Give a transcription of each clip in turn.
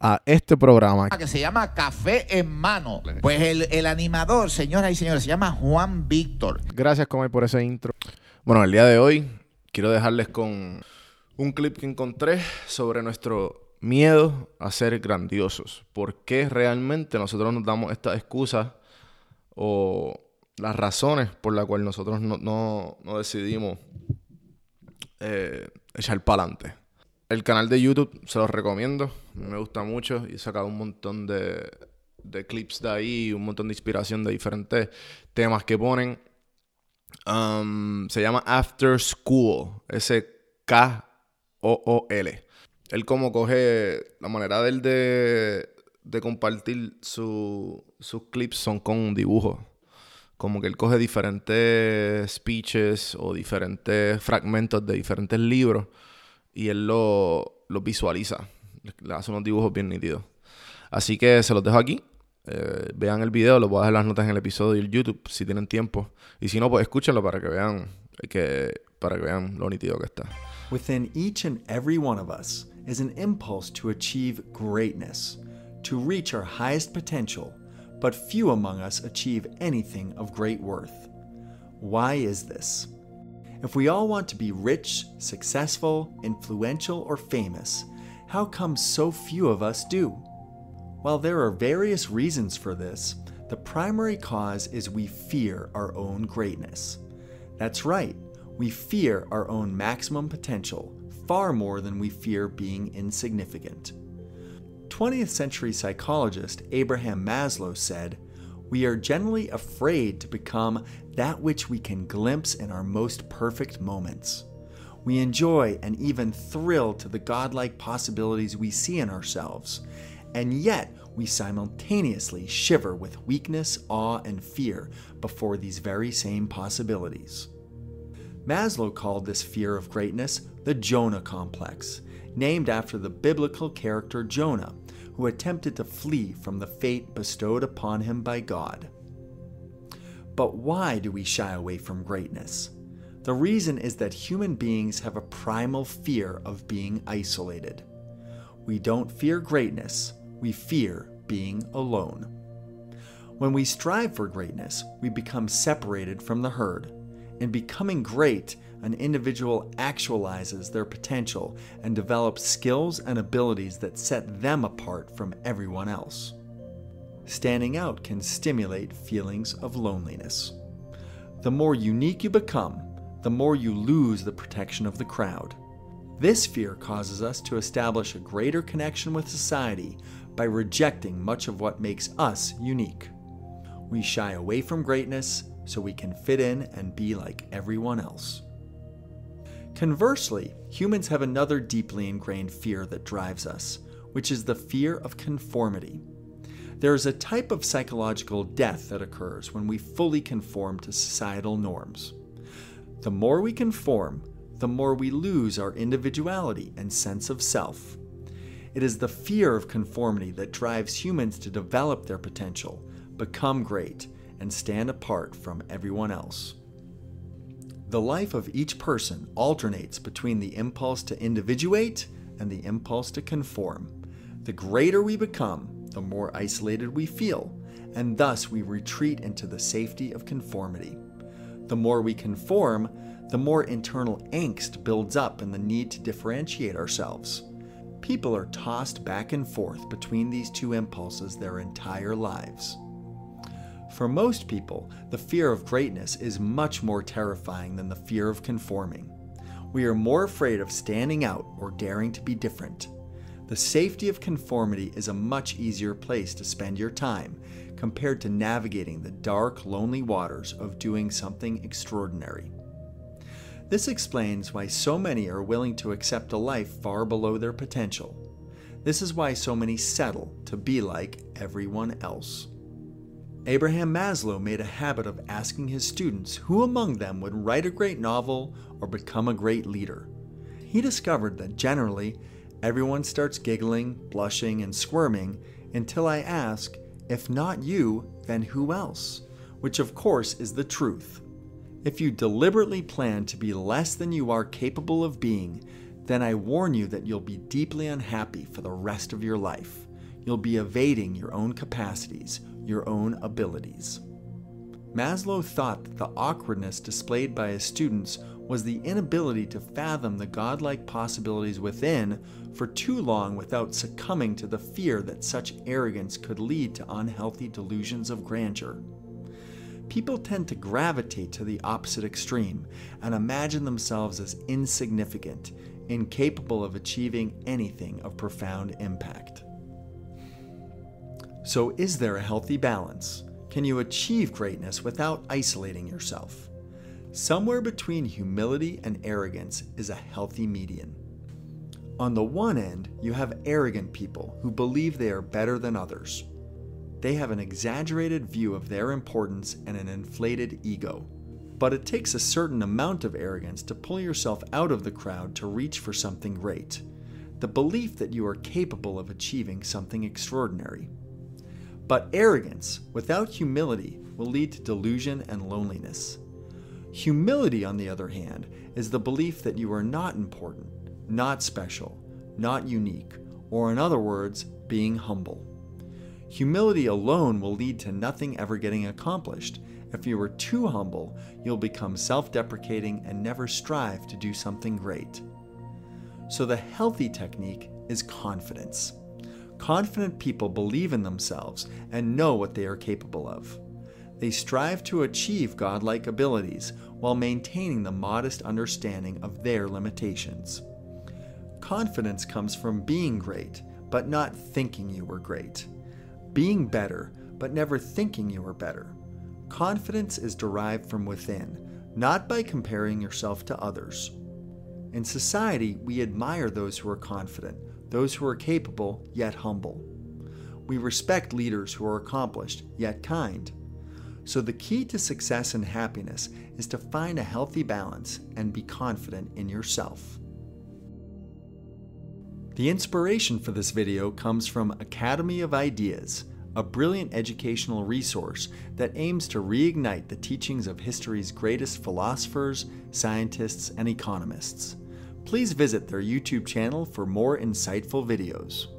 a este programa. Que se llama Café en Mano. Pues el, el animador, señoras y señores, se llama Juan Víctor. Gracias, Comay, por ese intro. Bueno, el día de hoy quiero dejarles con un clip que encontré sobre nuestro miedo a ser grandiosos. ¿Por qué realmente nosotros nos damos esta excusa o las razones por las cuales nosotros no, no, no decidimos eh, echar para adelante? El canal de YouTube se los recomiendo. Me gusta mucho y he sacado un montón de, de clips de ahí, un montón de inspiración de diferentes temas que ponen. Um, se llama After School. S-K-O-O-L. Él como coge la manera de él de, de compartir sus clips son con dibujos. Como que él coge diferentes speeches o diferentes fragmentos de diferentes libros y él lo, lo visualiza. Le hace unos dibujos bien nítidos. Así que se los dejo aquí. Eh, vean el video, lo voy a dejar las notas en el episodio de YouTube si tienen tiempo. Y si no, pues escúchenlo para que vean que para que vean lo nítido que está. Within each and every one of us is an impulse to achieve greatness, to reach our highest potential, but few among us achieve anything of great worth. Why is this? If we all want to be rich, successful, influential, or famous, how come so few of us do? While there are various reasons for this, the primary cause is we fear our own greatness. That's right, we fear our own maximum potential far more than we fear being insignificant. 20th century psychologist Abraham Maslow said, We are generally afraid to become that which we can glimpse in our most perfect moments. We enjoy and even thrill to the godlike possibilities we see in ourselves, and yet we simultaneously shiver with weakness, awe, and fear before these very same possibilities. Maslow called this fear of greatness the Jonah complex, named after the biblical character Jonah, who attempted to flee from the fate bestowed upon him by God. But why do we shy away from greatness? The reason is that human beings have a primal fear of being isolated. We don't fear greatness, we fear being alone. When we strive for greatness, we become separated from the herd. And becoming great, an individual actualizes their potential and develops skills and abilities that set them apart from everyone else. standing out can stimulate feelings of loneliness. The more unique you become, the more you lose the protection of the crowd. This fear causes us to establish a greater connection with society by rejecting much of what makes us unique. We shy away from greatness so we can fit in and be like everyone else. Conversely, humans have another deeply ingrained fear that drives us, which is the fear of conformity. There is a type of psychological death that occurs when we fully conform to societal norms. The more we conform, the more we lose our individuality and sense of self. It is the fear of conformity that drives humans to develop their potential, become great, and stand apart from everyone else. The life of each person alternates between the impulse to individuate and the impulse to conform. The greater we become, the more isolated we feel, and thus we retreat into the safety of conformity. The more we conform, the more internal angst builds up in the need to differentiate ourselves. People are tossed back and forth between these two impulses their entire lives. For most people, the fear of greatness is much more terrifying than the fear of conforming. We are more afraid of standing out or daring to be different. The safety of conformity is a much easier place to spend your time compared to navigating the dark, lonely waters of doing something extraordinary. This explains why so many are willing to accept a life far below their potential. This is why so many settle to be like everyone else. Abraham Maslow made a habit of asking his students who among them would write a great novel or become a great leader. He discovered that generally, everyone starts giggling, blushing, and squirming until I ask, if not you, then who else? Which, of course, is the truth. If you deliberately plan to be less than you are capable of being, then I warn you that you'll be deeply unhappy for the rest of your life. You'll be evading your own capacities, your own abilities. Maslow thought that the awkwardness displayed by his students was the inability to fathom the godlike possibilities within for too long without succumbing to the fear that such arrogance could lead to unhealthy delusions of grandeur people tend to gravitate to the opposite extreme and imagine themselves as insignificant, incapable of achieving anything of profound impact. So, is there a healthy balance? Can you achieve greatness without isolating yourself? Somewhere between humility and arrogance is a healthy median. On the one end, you have arrogant people who believe they are better than others. They have an exaggerated view of their importance and an inflated ego. But it takes a certain amount of arrogance to pull yourself out of the crowd to reach for something great the belief that you are capable of achieving something extraordinary. But arrogance without humility will lead to delusion and loneliness. Humility, on the other hand, is the belief that you are not important, not special, not unique, or in other words, being humble. Humility alone will lead to nothing ever getting accomplished. If you are too humble, you'll become self deprecating and never strive to do something great. So, the healthy technique is confidence. Confident people believe in themselves and know what they are capable of. They strive to achieve godlike abilities while maintaining the modest understanding of their limitations. Confidence comes from being great, but not thinking you were great being better, but never thinking you are better. Confidence is derived from within, not by comparing yourself to others. In society, we admire those who are confident, those who are capable, yet humble. We respect leaders who are accomplished, yet kind. So, the key to success and happiness is to find a healthy balance and be confident in yourself. The inspiration for this video comes from Academy of Ideas, a brilliant educational resource that aims to reignite the teachings of history's greatest philosophers, scientists, and economists. please visit their YouTube channel for more insightful videos.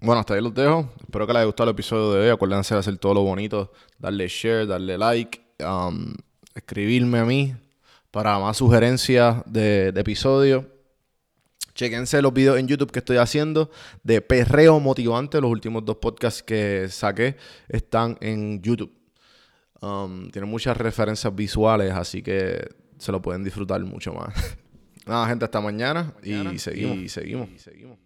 Bueno, hasta ahí los dejo. Espero que les haya gustado el episodio de hoy. Acuérdense de hacer todo lo bonito, darle share, darle like, um, escribirme a mí para más sugerencias de, de episodios. Chequense los videos en YouTube que estoy haciendo de perreo motivante. Los últimos dos podcasts que saqué están en YouTube. Um, tienen muchas referencias visuales, así que se lo pueden disfrutar mucho más. Nada, gente, hasta mañana, mañana. Y, seguimos. y seguimos. Y seguimos.